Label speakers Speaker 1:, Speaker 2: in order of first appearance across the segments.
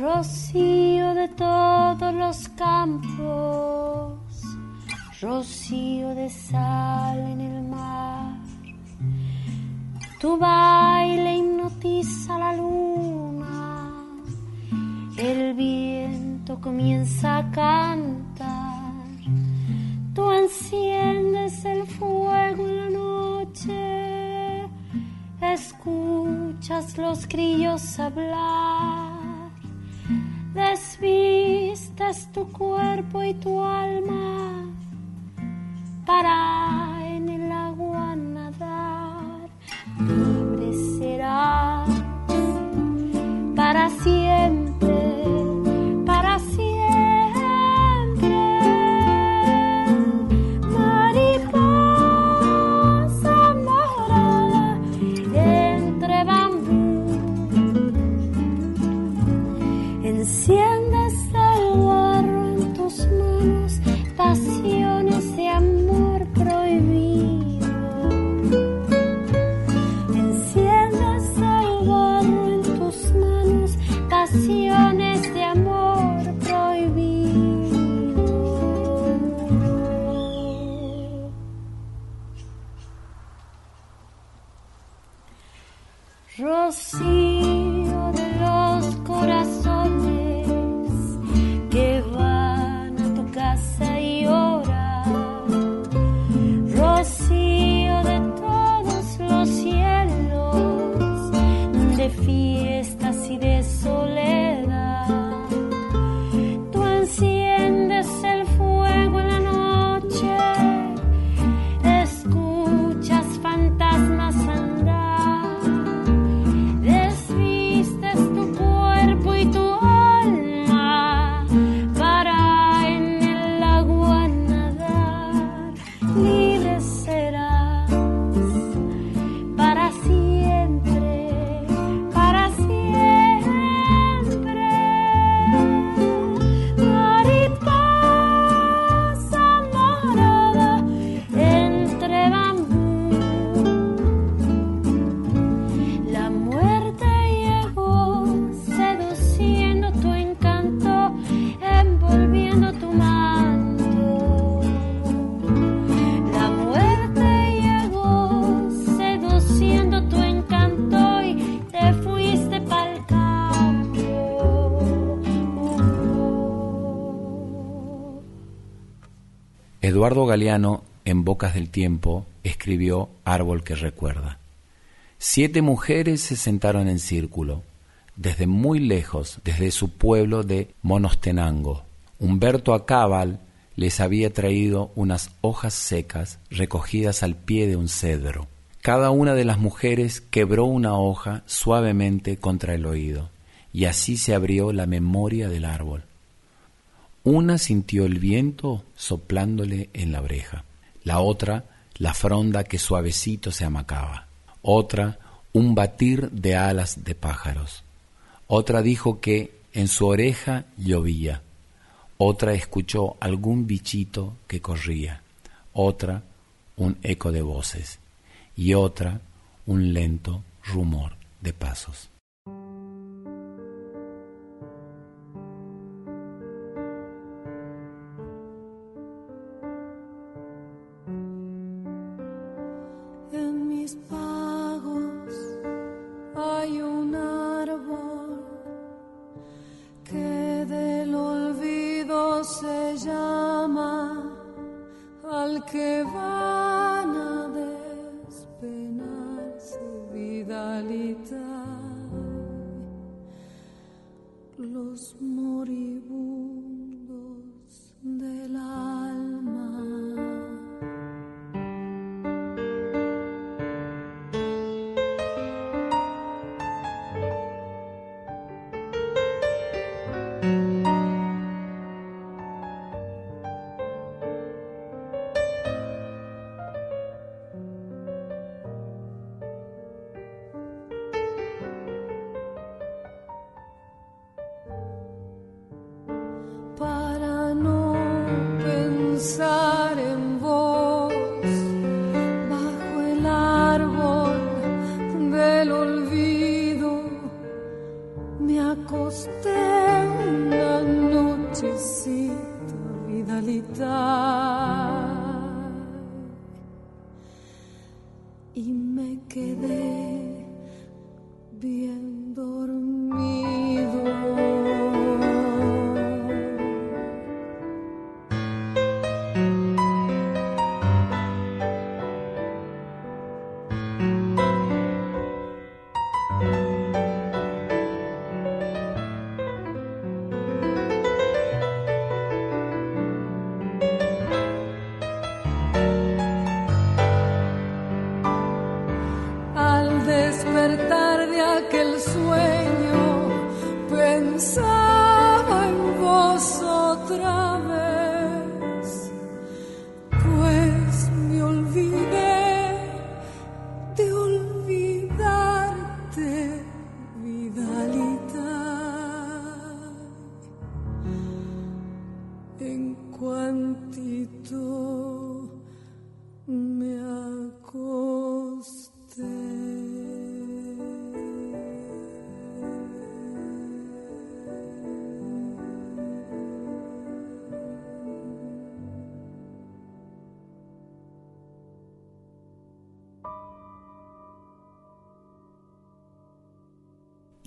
Speaker 1: Rocío de todos los campos, rocío de sal en el mar. Tu baile hipnotiza la luna, el viento comienza a cantar.
Speaker 2: Eduardo Galeano, en Bocas del Tiempo, escribió Árbol que recuerda. Siete mujeres se sentaron en círculo, desde muy lejos, desde su pueblo de Monostenango. Humberto Acábal les había traído unas hojas secas recogidas al pie de un cedro. Cada una de las mujeres quebró una hoja suavemente contra el oído, y así se abrió la memoria del árbol. Una sintió el viento soplándole en la oreja, la otra la fronda que suavecito se amacaba, otra un batir de alas de pájaros, otra dijo que en su oreja llovía, otra escuchó algún bichito que corría, otra un eco de voces. Y otra un lento rumor de pasos.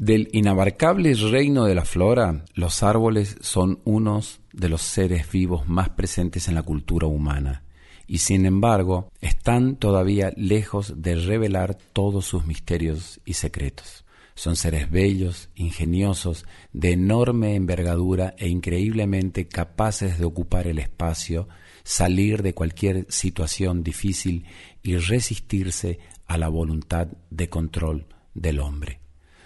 Speaker 2: Del inabarcable reino de la flora, los árboles son unos de los seres vivos más presentes en la cultura humana, y sin embargo están todavía lejos de revelar todos sus misterios y secretos. Son seres bellos, ingeniosos, de enorme envergadura e increíblemente capaces de ocupar el espacio, salir de cualquier situación difícil y resistirse a la voluntad de control del hombre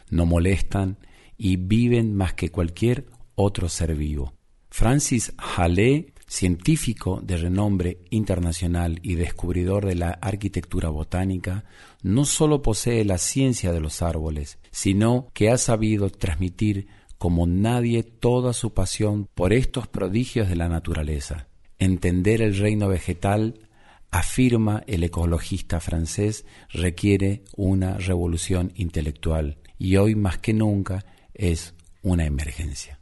Speaker 2: no molestan y viven más que cualquier otro ser vivo. Francis Hallé, científico de renombre internacional y descubridor de la arquitectura botánica, no sólo posee la ciencia de los árboles, sino que ha sabido transmitir como nadie toda su pasión por estos prodigios de la naturaleza. Entender el reino vegetal, afirma el ecologista francés, requiere una revolución intelectual y hoy más que nunca es una emergencia.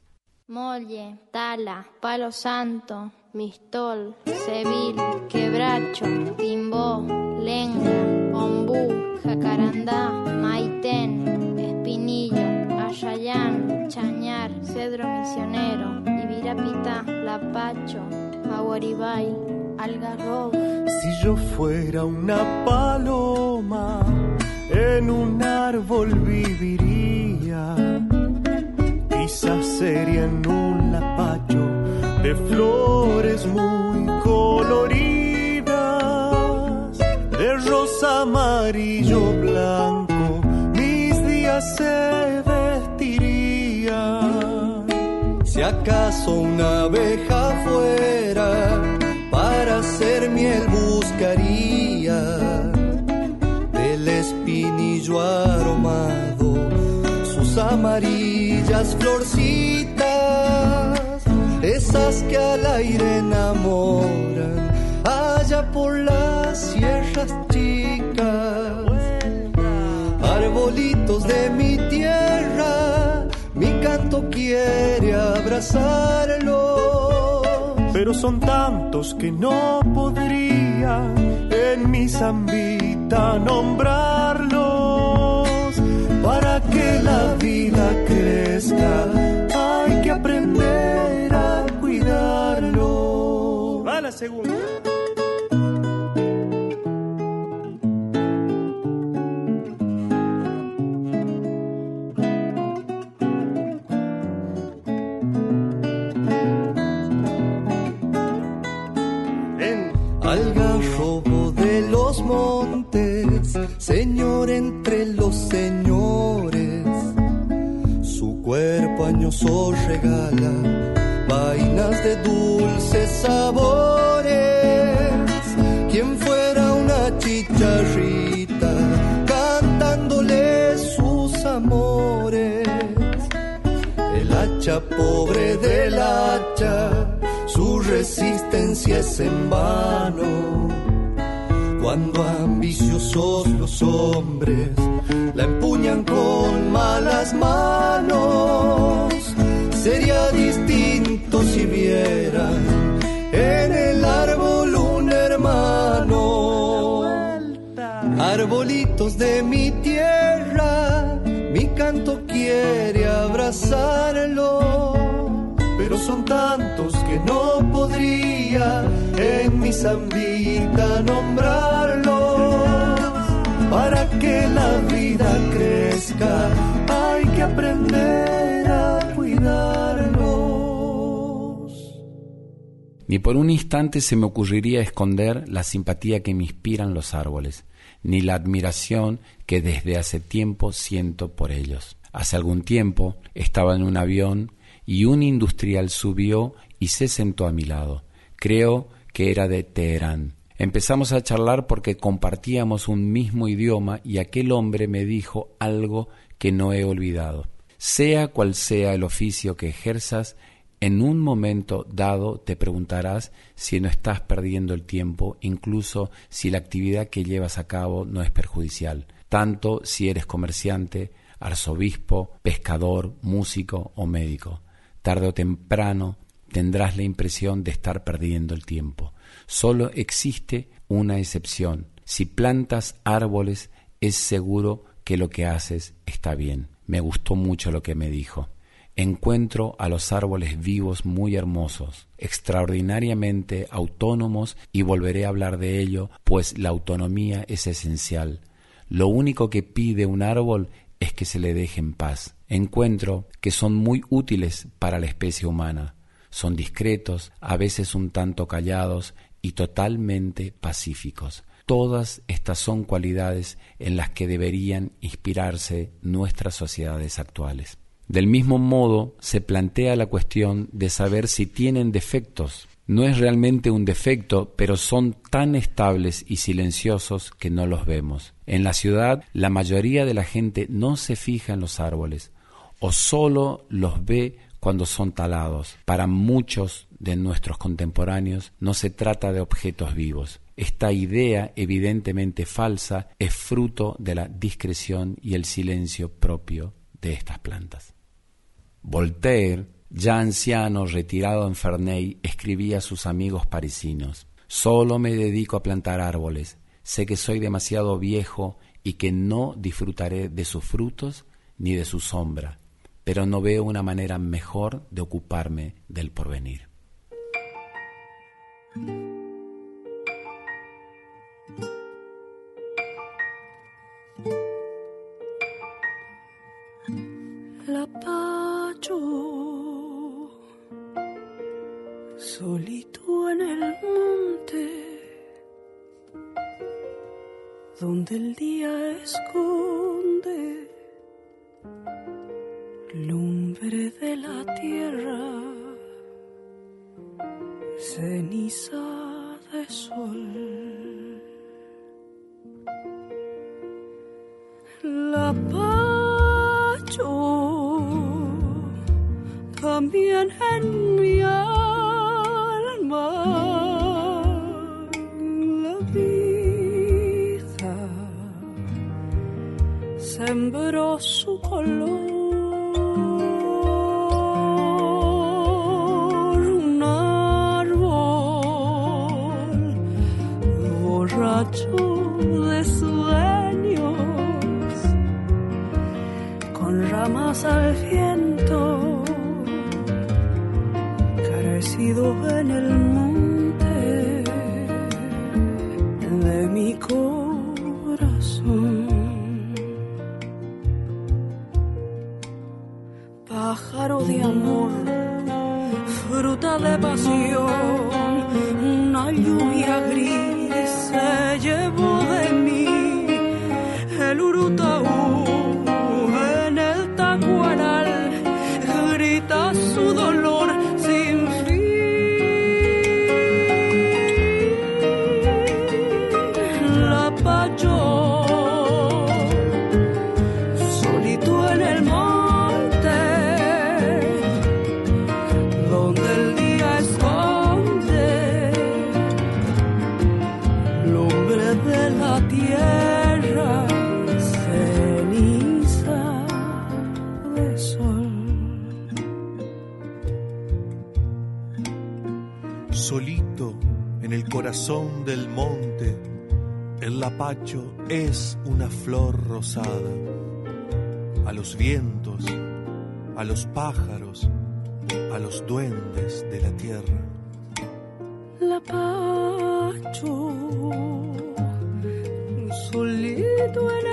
Speaker 3: Molle, tala, palo santo, mistol, sevil, quebracho, timbó, lenga, ombú, jacarandá, maitén, espinillo, ayayán, chañar, cedro misionero, ibirapita, lapacho, aguaribay, algarrobo.
Speaker 4: Si yo fuera una paloma, en un árbol viviría. Quizás sería en un lapacho de flores muy coloridas, de rosa, amarillo, blanco, mis días se vestirían. Si acaso una abeja fuera para hacer miel buscaría aromado sus amarillas florcitas, esas que al aire enamoran allá por las sierras chicas, arbolitos de mi tierra, mi canto quiere abrazarlo pero son tantos que no podría en mi zambita nombrarlos. Que la vida crezca hay que aprender a cuidarlo.
Speaker 5: Va la segunda.
Speaker 4: Algarrobo de los montes, señor entre los señores. Cuerpo añoso regala vainas de dulces sabores. Quien fuera una chicharrita cantándole sus amores. El hacha pobre del hacha su resistencia es en vano. Cuando ambiciosos los hombres con malas manos, sería distinto si vieran en el árbol un hermano. Arbolitos de mi tierra, mi canto quiere abrazarlo pero son tantos que no podría en mi zambita nombrarlos. Que la vida crezca hay que aprender a cuidarlos.
Speaker 2: Ni por un instante se me ocurriría esconder la simpatía que me inspiran los árboles, ni la admiración que desde hace tiempo siento por ellos. Hace algún tiempo estaba en un avión y un industrial subió y se sentó a mi lado. Creo que era de Teherán. Empezamos a charlar porque compartíamos un mismo idioma y aquel hombre me dijo algo que no he olvidado. Sea cual sea el oficio que ejerzas, en un momento dado te preguntarás si no estás perdiendo el tiempo, incluso si la actividad que llevas a cabo no es perjudicial, tanto si eres comerciante, arzobispo, pescador, músico o médico tarde o temprano tendrás la impresión de estar perdiendo el tiempo. Solo existe una excepción. Si plantas árboles, es seguro que lo que haces está bien. Me gustó mucho lo que me dijo. Encuentro a los árboles vivos muy hermosos, extraordinariamente autónomos y volveré a hablar de ello, pues la autonomía es esencial. Lo único que pide un árbol es que se le deje en paz. Encuentro que son muy útiles para la especie humana. Son discretos, a veces un tanto callados y totalmente pacíficos. Todas estas son cualidades en las que deberían inspirarse nuestras sociedades actuales. Del mismo modo, se plantea la cuestión de saber si tienen defectos. No es realmente un defecto, pero son tan estables y silenciosos que no los vemos. En la ciudad, la mayoría de la gente no se fija en los árboles o solo los ve cuando son talados. Para muchos de nuestros contemporáneos no se trata de objetos vivos. Esta idea, evidentemente falsa, es fruto de la discreción y el silencio propio de estas plantas. Voltaire, ya anciano, retirado en Ferney, escribía a sus amigos parisinos, Solo me dedico a plantar árboles, sé que soy demasiado viejo y que no disfrutaré de sus frutos ni de su sombra, pero no veo una manera mejor de ocuparme del porvenir.
Speaker 5: La pacho, solito en el monte, donde el día esconde lumbre de la tierra, ceniza de sol. La también en mi alma la vida sembró su color el
Speaker 4: lapacho es una flor rosada. A los vientos, a los pájaros, a los duendes de la tierra.
Speaker 5: Lapacho, solito en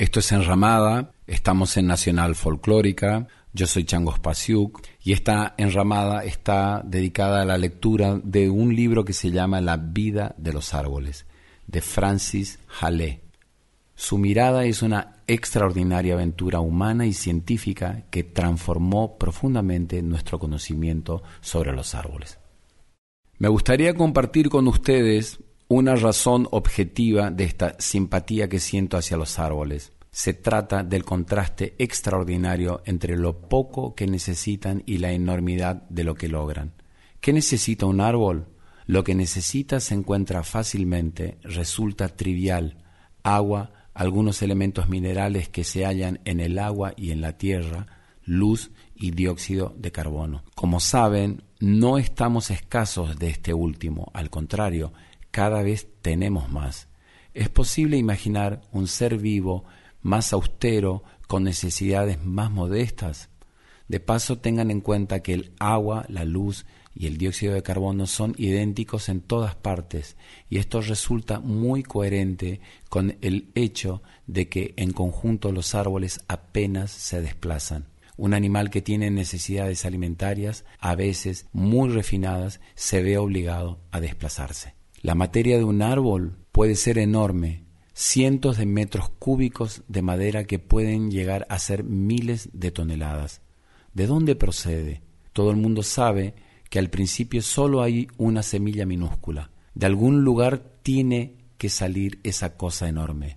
Speaker 2: Esto es Enramada, estamos en Nacional Folclórica, yo soy Changos Pasiuk y esta enramada está dedicada a la lectura de un libro que se llama La vida de los árboles, de Francis Hallé. Su mirada es una extraordinaria aventura humana y científica que transformó profundamente nuestro conocimiento sobre los árboles. Me gustaría compartir con ustedes una razón objetiva de esta simpatía que siento hacia los árboles se trata del contraste extraordinario entre lo poco que necesitan y la enormidad de lo que logran. ¿Qué necesita un árbol? Lo que necesita se encuentra fácilmente, resulta trivial, agua, algunos elementos minerales que se hallan en el agua y en la tierra, luz y dióxido de carbono. Como saben, no estamos escasos de este último, al contrario, cada vez tenemos más. Es posible imaginar un ser vivo más austero, con necesidades más modestas? De paso tengan en cuenta que el agua, la luz y el dióxido de carbono son idénticos en todas partes y esto resulta muy coherente con el hecho de que en conjunto los árboles apenas se desplazan. Un animal que tiene necesidades alimentarias, a veces muy refinadas, se ve obligado a desplazarse. La materia de un árbol puede ser enorme, cientos de metros cúbicos de madera que pueden llegar a ser miles de toneladas. ¿De dónde procede? Todo el mundo sabe que al principio solo hay una semilla minúscula. De algún lugar tiene que salir esa cosa enorme.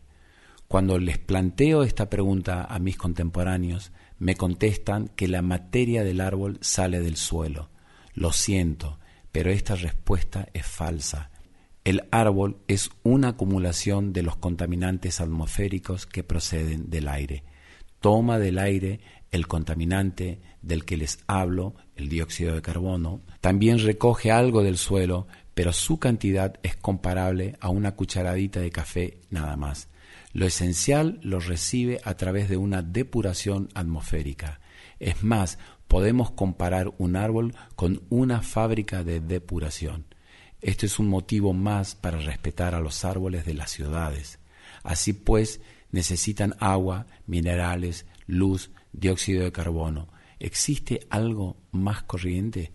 Speaker 2: Cuando les planteo esta pregunta a mis contemporáneos, me contestan que la materia del árbol sale del suelo. Lo siento, pero esta respuesta es falsa. El árbol es una acumulación de los contaminantes atmosféricos que proceden del aire. Toma del aire el contaminante del que les hablo, el dióxido de carbono, también recoge algo del suelo, pero su cantidad es comparable a una cucharadita de café nada más. Lo esencial lo recibe a través de una depuración atmosférica. Es más, podemos comparar un árbol con una fábrica de depuración. Esto es un motivo más para respetar a los árboles de las ciudades. Así pues, necesitan agua, minerales, luz, dióxido de carbono. ¿Existe algo más corriente?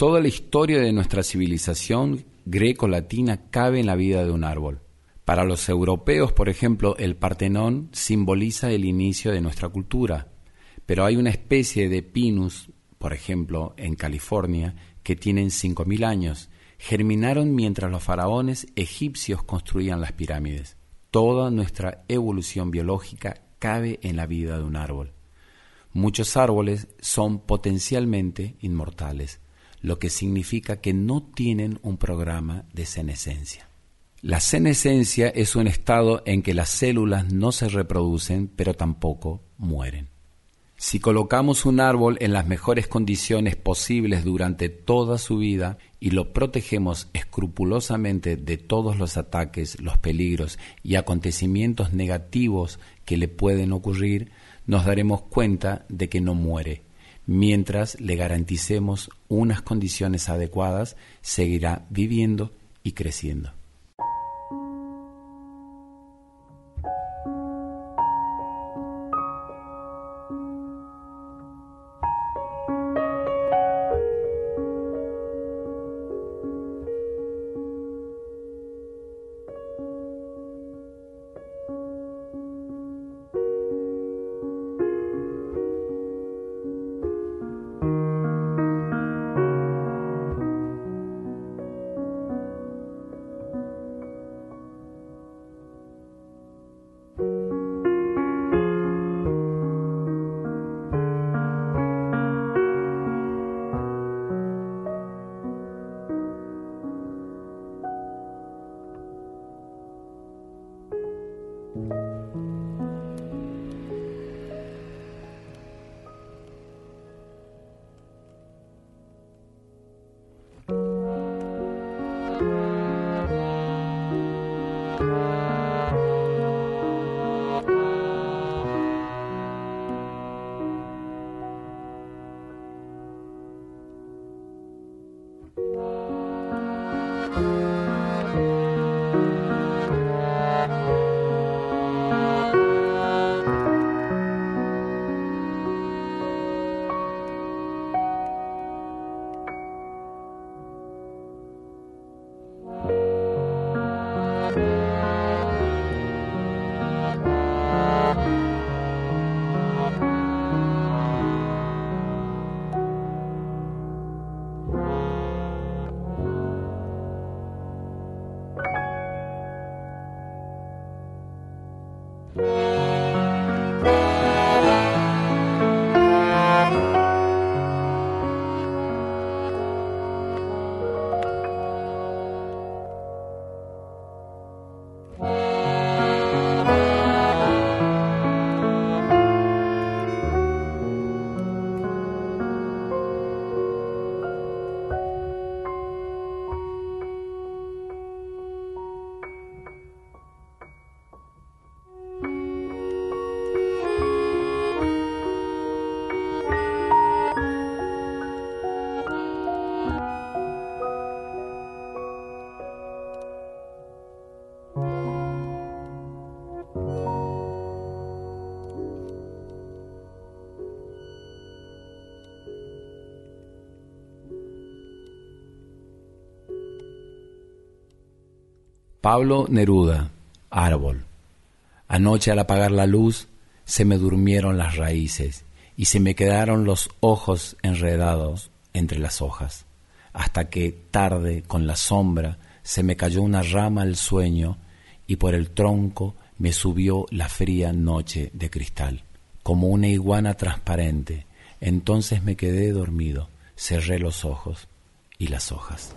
Speaker 2: Toda la historia de nuestra civilización greco-latina cabe en la vida de un árbol. Para los europeos, por ejemplo, el Partenón simboliza el inicio de nuestra cultura, pero hay una especie de pinus, por ejemplo, en California, que tienen 5.000 años. Germinaron mientras los faraones egipcios construían las pirámides. Toda nuestra evolución biológica cabe en la vida de un árbol. Muchos árboles son potencialmente inmortales lo que significa que no tienen un programa de senescencia. La senescencia es un estado en que las células no se reproducen, pero tampoco mueren. Si colocamos un árbol en las mejores condiciones posibles durante toda su vida y lo protegemos escrupulosamente de todos los ataques, los peligros y acontecimientos negativos que le pueden ocurrir, nos daremos cuenta de que no muere, mientras le garanticemos unas condiciones adecuadas, seguirá viviendo y creciendo. Pablo Neruda, árbol. Anoche al apagar la luz se me durmieron las raíces y se me quedaron los ojos enredados entre las hojas, hasta que tarde con la sombra se me cayó una rama al sueño y por el tronco me subió la fría noche de cristal, como una iguana transparente. Entonces me quedé dormido, cerré los ojos y las hojas.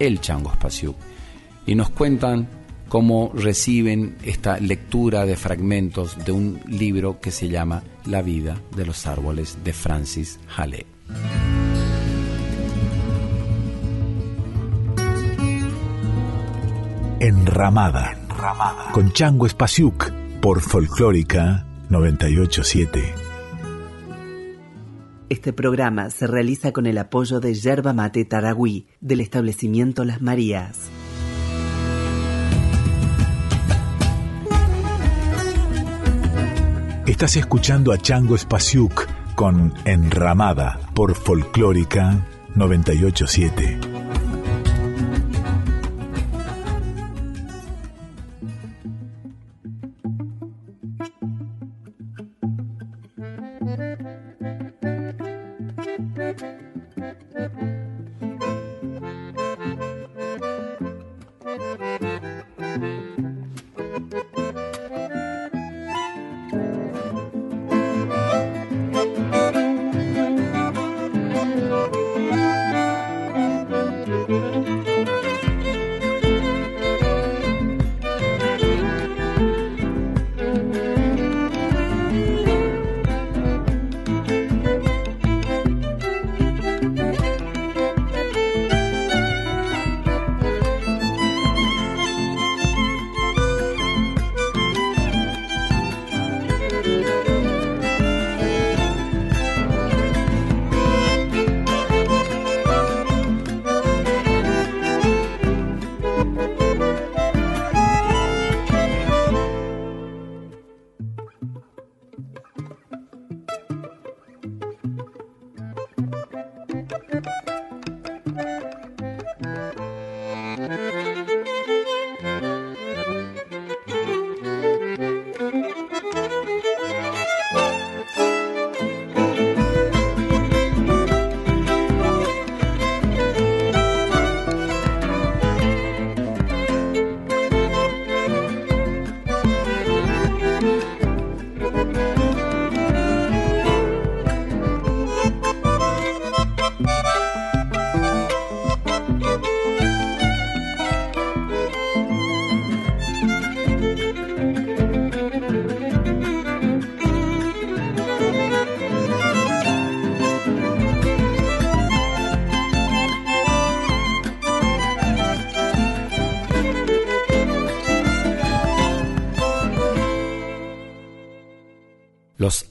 Speaker 2: el changospasiuk. Y nos cuentan cómo reciben esta lectura de fragmentos de un libro que se llama La vida de los árboles de Francis Hale.
Speaker 6: Enramada, con Chango Espasiuk por Folclórica 987.
Speaker 7: Este programa se realiza con el apoyo de Yerba Mate Taragüí del establecimiento Las Marías.
Speaker 6: Estás escuchando a Chango Espasiuk con Enramada por Folclórica 987.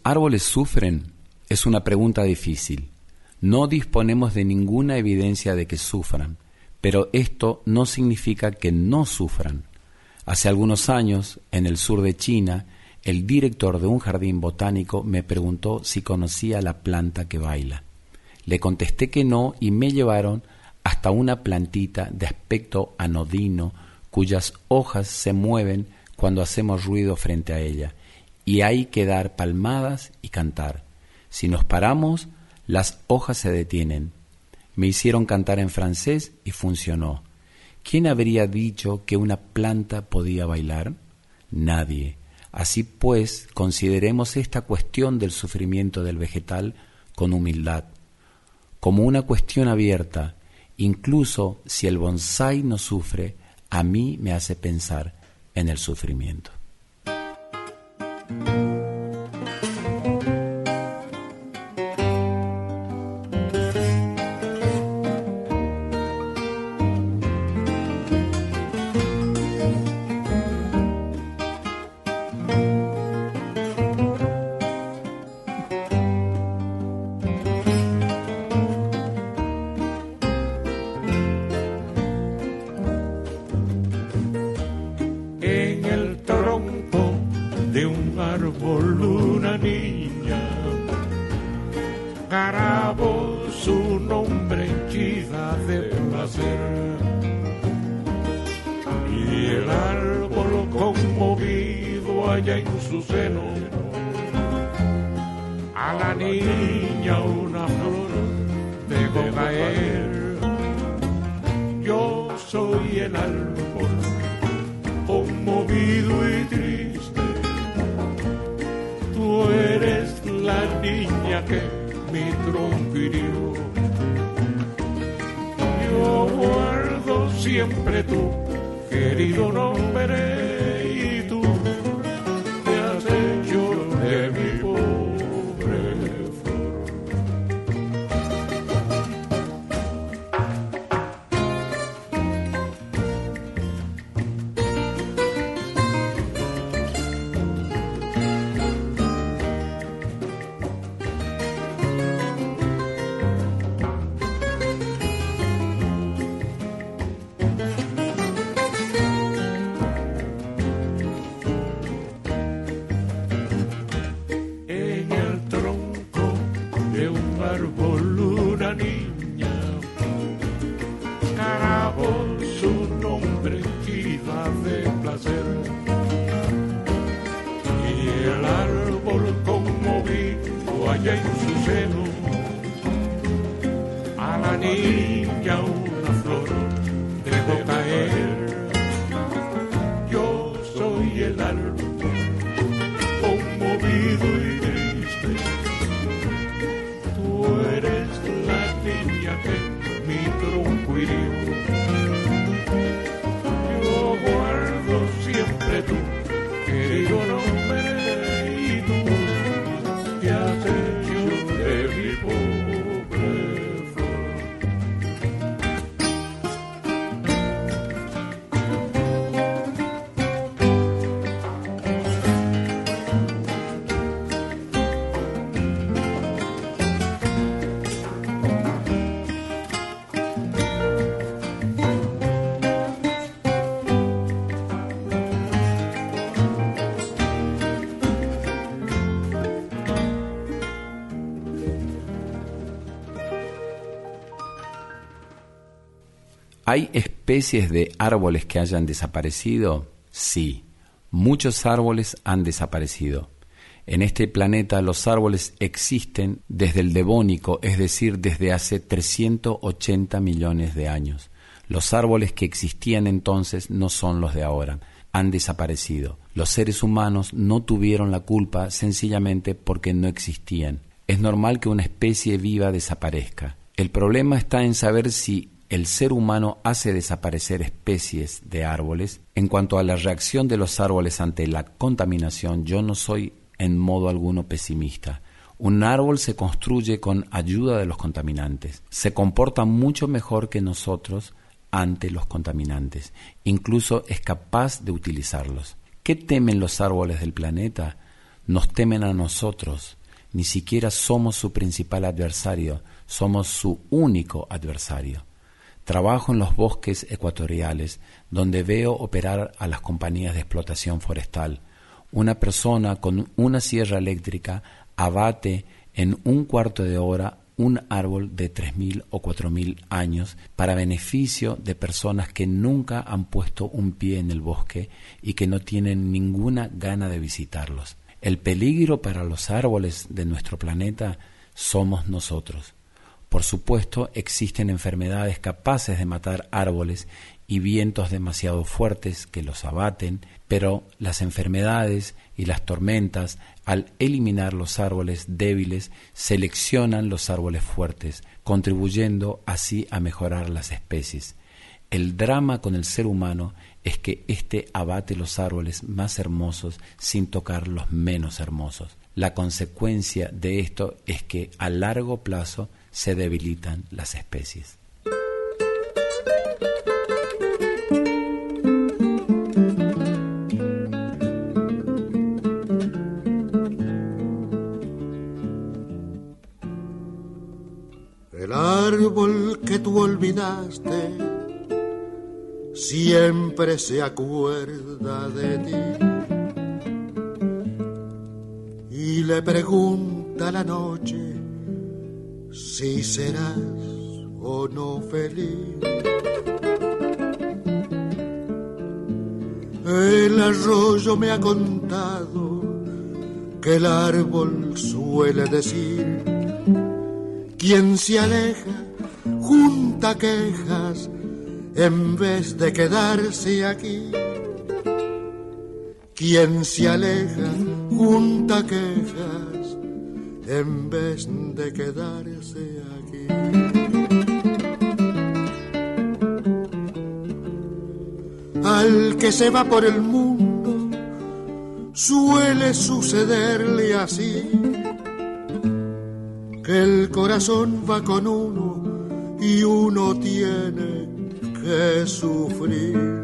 Speaker 2: Árboles sufren? Es una pregunta difícil. No disponemos de ninguna evidencia de que sufran, pero esto no significa que no sufran. Hace algunos años, en el sur de China, el director de un jardín botánico me preguntó si conocía la planta que baila. Le contesté que no y me llevaron hasta una plantita de aspecto anodino cuyas hojas se mueven cuando hacemos ruido frente a ella y hay que dar palmadas y cantar. Si nos paramos, las hojas se detienen. Me hicieron cantar en francés y funcionó. ¿Quién habría dicho que una planta podía bailar? Nadie. Así pues, consideremos esta cuestión del sufrimiento del vegetal con humildad, como una cuestión abierta, incluso si el bonsai no sufre, a mí me hace pensar en el sufrimiento.
Speaker 8: Carabo su placer. el árbol conmovido allá en su seno. A la niña una flor dejó caer. Yo soy el árbol conmovido y triste. Tú eres la niña que mi tronco siempre tu querido nombre soy
Speaker 2: ¿Hay especies de árboles que hayan desaparecido? Sí, muchos árboles han desaparecido. En este planeta los árboles existen desde el Devónico, es decir, desde hace 380 millones de años. Los árboles que existían entonces no son los de ahora, han desaparecido. Los seres humanos no tuvieron la culpa sencillamente porque no existían. Es normal que una especie viva desaparezca. El problema está en saber si el ser humano hace desaparecer especies de árboles. En cuanto a la reacción de los árboles ante la contaminación, yo no soy en modo alguno pesimista. Un árbol se construye con ayuda de los contaminantes. Se comporta mucho mejor que nosotros ante los contaminantes. Incluso es capaz de utilizarlos. ¿Qué temen los árboles del planeta? Nos temen a nosotros. Ni siquiera somos su principal adversario, somos su único adversario. Trabajo en los bosques ecuatoriales, donde veo operar a las compañías de explotación forestal. Una persona con una sierra eléctrica abate en un cuarto de hora un árbol de 3.000 o 4.000 años para beneficio de personas que nunca han puesto un pie en el bosque y que no tienen ninguna gana de visitarlos. El peligro para los árboles de nuestro planeta somos nosotros. Por supuesto, existen enfermedades capaces de matar árboles y vientos demasiado fuertes que los abaten, pero las enfermedades y las tormentas, al eliminar los árboles débiles, seleccionan los árboles fuertes, contribuyendo así a mejorar las especies. El drama con el ser humano es que éste abate los árboles más hermosos sin tocar los menos hermosos. La consecuencia de esto es que a largo plazo se debilitan las especies.
Speaker 9: El árbol que tú olvidaste siempre se acuerda de ti y le pregunta la noche si serás o no feliz. El arroyo me ha contado que el árbol suele decir, quien se aleja junta quejas en vez de quedarse aquí. Quien se aleja junta quejas en vez de quedarse aquí. Al que se va por el mundo suele sucederle así, que el corazón va con uno y uno tiene que sufrir.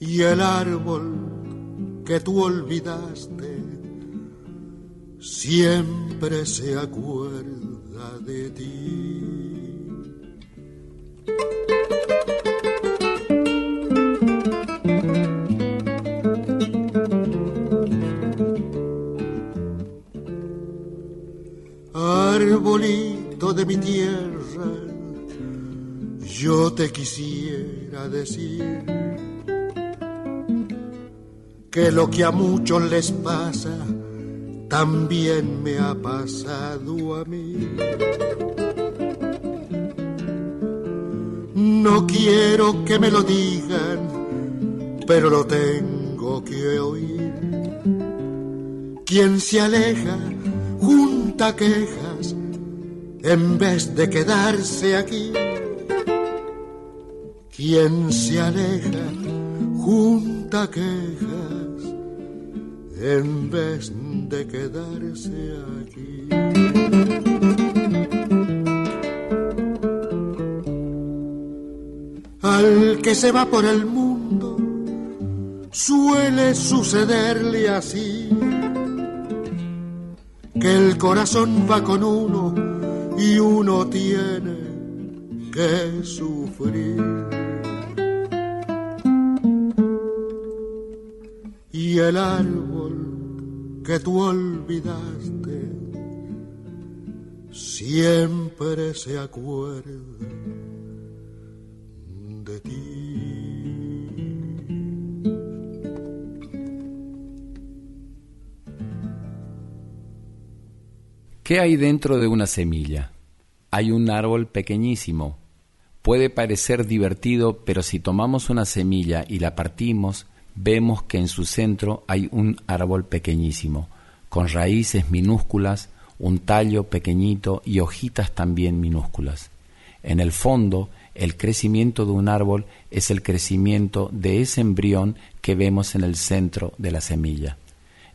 Speaker 9: Y el árbol que tú olvidaste siempre se acuerda de ti. Arbolito de mi tierra, yo te quisiera decir que lo que a muchos les pasa también me ha pasado a mí. No quiero que me lo digan, pero lo tengo que oír. Quien se aleja junta quejas en vez de quedarse aquí. Quien se aleja junta quejas en vez de quedarse aquí. Al que se va por el mundo suele sucederle así, que el corazón va con uno y uno tiene que sufrir. Y el árbol que tú olvidaste siempre se acuerda de ti.
Speaker 2: ¿Qué hay dentro de una semilla? Hay un árbol pequeñísimo. Puede parecer divertido, pero si tomamos una semilla y la partimos, vemos que en su centro hay un árbol pequeñísimo, con raíces minúsculas, un tallo pequeñito y hojitas también minúsculas. En el fondo el crecimiento de un árbol es el crecimiento de ese embrión que vemos en el centro de la semilla.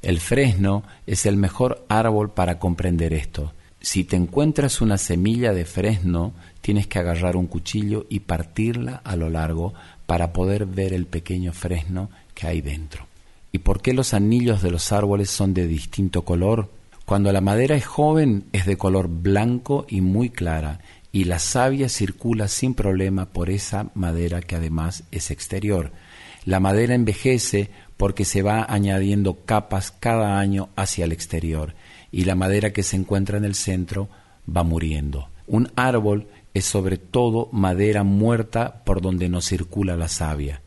Speaker 2: El fresno es el mejor árbol para comprender esto. Si te encuentras una semilla de fresno, tienes que agarrar un cuchillo y partirla a lo largo para poder ver el pequeño fresno que hay dentro. ¿Y por qué los anillos de los árboles son de distinto color? Cuando la madera es joven es de color blanco y muy clara y la savia circula sin problema por esa madera que además es exterior. La madera envejece porque se va añadiendo capas cada año hacia el exterior y la madera que se encuentra en el centro va muriendo. Un árbol es sobre todo madera muerta por donde no circula la savia.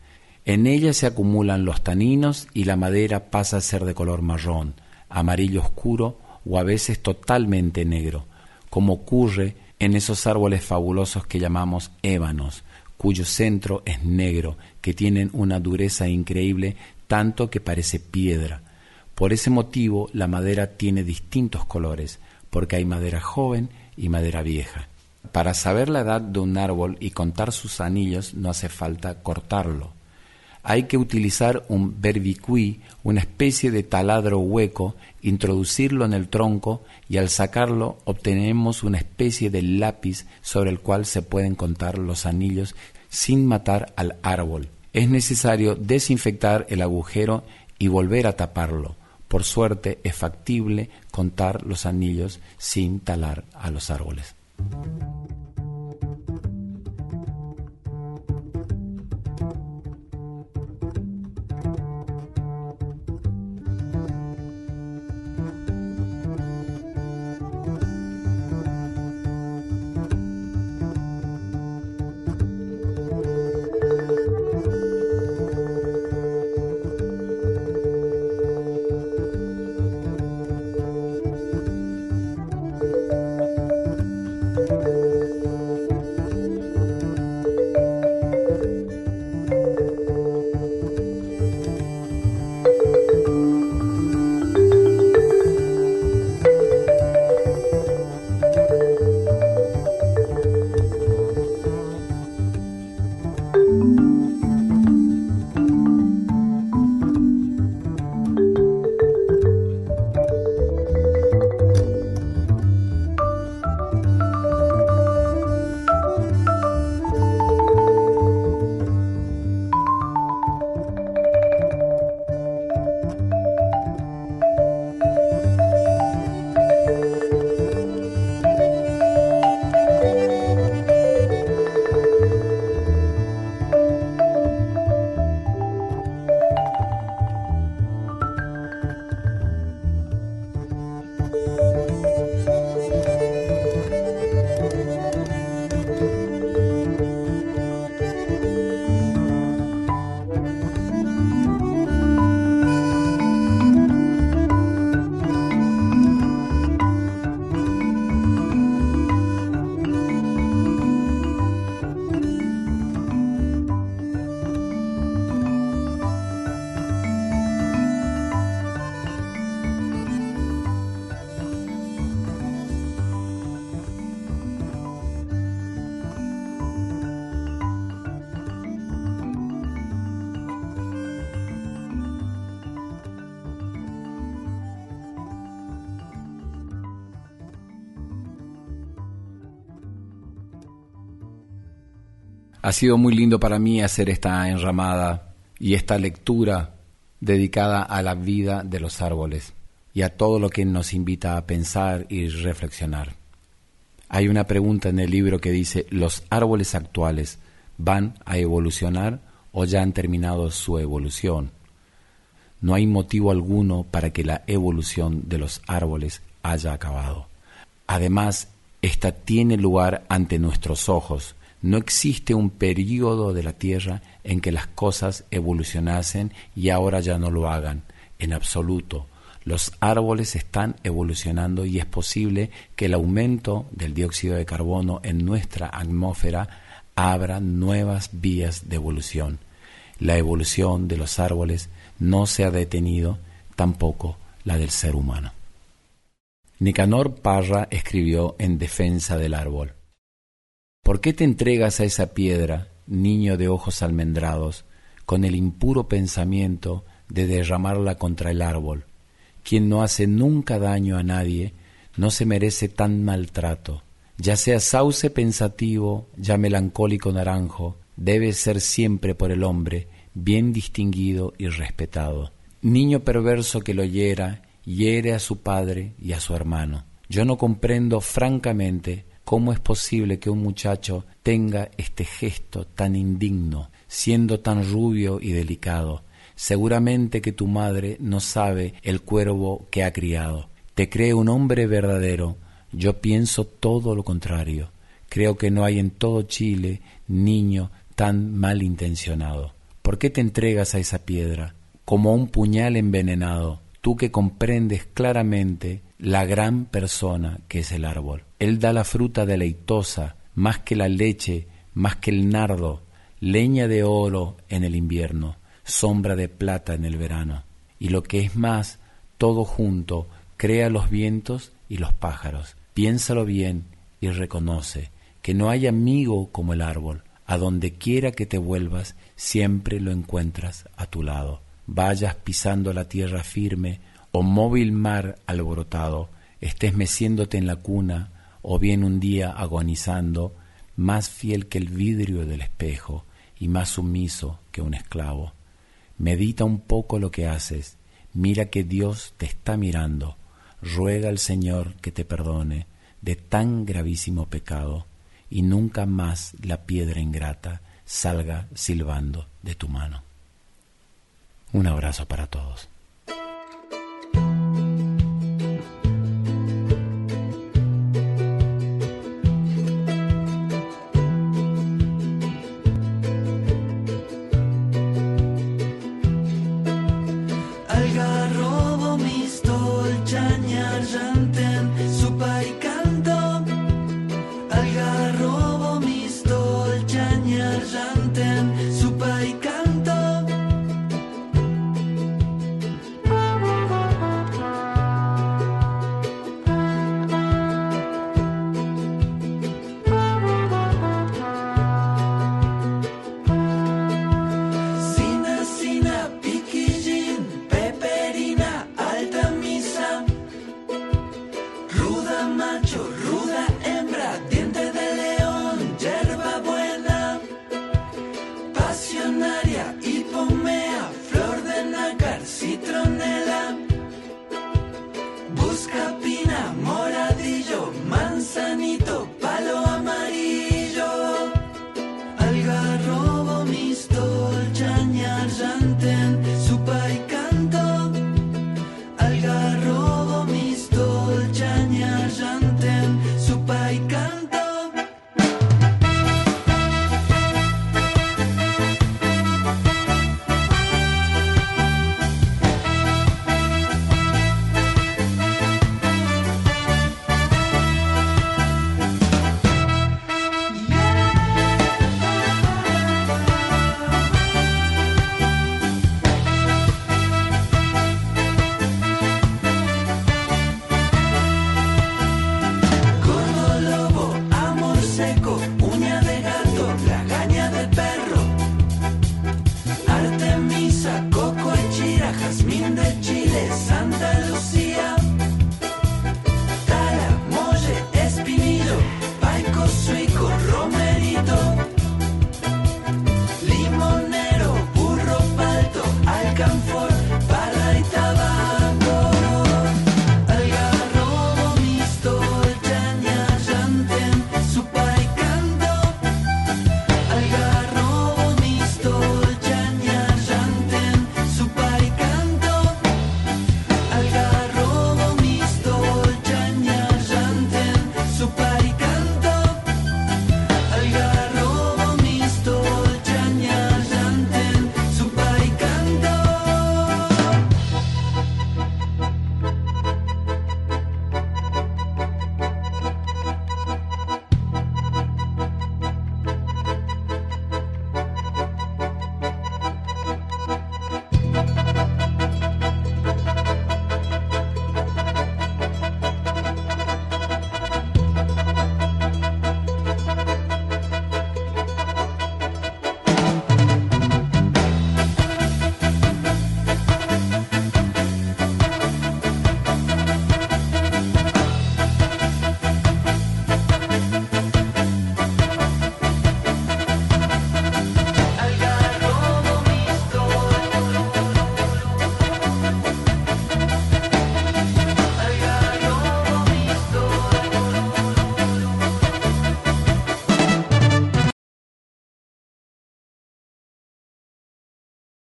Speaker 2: En ella se acumulan los taninos y la madera pasa a ser de color marrón, amarillo oscuro o a veces totalmente negro, como ocurre en esos árboles fabulosos que llamamos ébanos, cuyo centro es negro, que tienen una dureza increíble, tanto que parece piedra. Por ese motivo la madera tiene distintos colores, porque hay madera joven y madera vieja. Para saber la edad de un árbol y contar sus anillos no hace falta cortarlo. Hay que utilizar un berbicuí, una especie de taladro hueco, introducirlo en el tronco y al sacarlo obtenemos una especie de lápiz sobre el cual se pueden contar los anillos sin matar al árbol. Es necesario desinfectar el agujero y volver a taparlo. Por suerte es factible contar los anillos sin talar a los árboles. Ha sido muy lindo para mí hacer esta enramada y esta lectura dedicada a la vida de los árboles y a todo lo que nos invita a pensar y reflexionar. Hay una pregunta en el libro que dice, ¿los árboles actuales van a evolucionar o ya han terminado su evolución? No hay motivo alguno para que la evolución de los árboles haya acabado. Además, esta tiene lugar ante nuestros ojos. No existe un periodo de la Tierra en que las cosas evolucionasen y ahora ya no lo hagan. En absoluto. Los árboles están evolucionando y es posible que el aumento del dióxido de carbono en nuestra atmósfera abra nuevas vías de evolución. La evolución de los árboles no se ha detenido, tampoco la del ser humano. Nicanor Parra escribió en defensa del árbol. ¿Por qué te entregas a esa piedra, niño de ojos almendrados, con el impuro pensamiento de derramarla contra el árbol? Quien no hace nunca daño a nadie, no se merece tan maltrato. Ya sea sauce pensativo, ya melancólico naranjo, debe ser siempre por el hombre bien distinguido y respetado. Niño perverso que lo hiera hiere a su padre y a su hermano. Yo no comprendo francamente cómo es posible que un muchacho tenga este gesto tan indigno, siendo tan rubio y delicado. Seguramente que tu madre no sabe el cuervo que ha criado. Te cree un hombre verdadero. Yo pienso todo lo contrario. Creo que no hay en todo Chile niño tan malintencionado. ¿Por qué te entregas a esa piedra? Como un puñal envenenado tú que comprendes claramente la gran persona que es el árbol. Él da la fruta deleitosa, más que la leche, más que el nardo, leña de oro en el invierno, sombra de plata en el verano. Y lo que es más, todo junto, crea los vientos y los pájaros. Piénsalo bien y reconoce que no hay amigo como el árbol. A donde quiera que te vuelvas, siempre lo encuentras a tu lado vayas pisando la tierra firme, o móvil mar alborotado, estés meciéndote en la cuna, o bien un día agonizando, más fiel que el vidrio del espejo y más sumiso que un esclavo. Medita un poco lo que haces, mira que Dios te está mirando, ruega al Señor que te perdone de tan gravísimo pecado, y nunca más la piedra ingrata salga silbando de tu mano. Un abrazo para todos.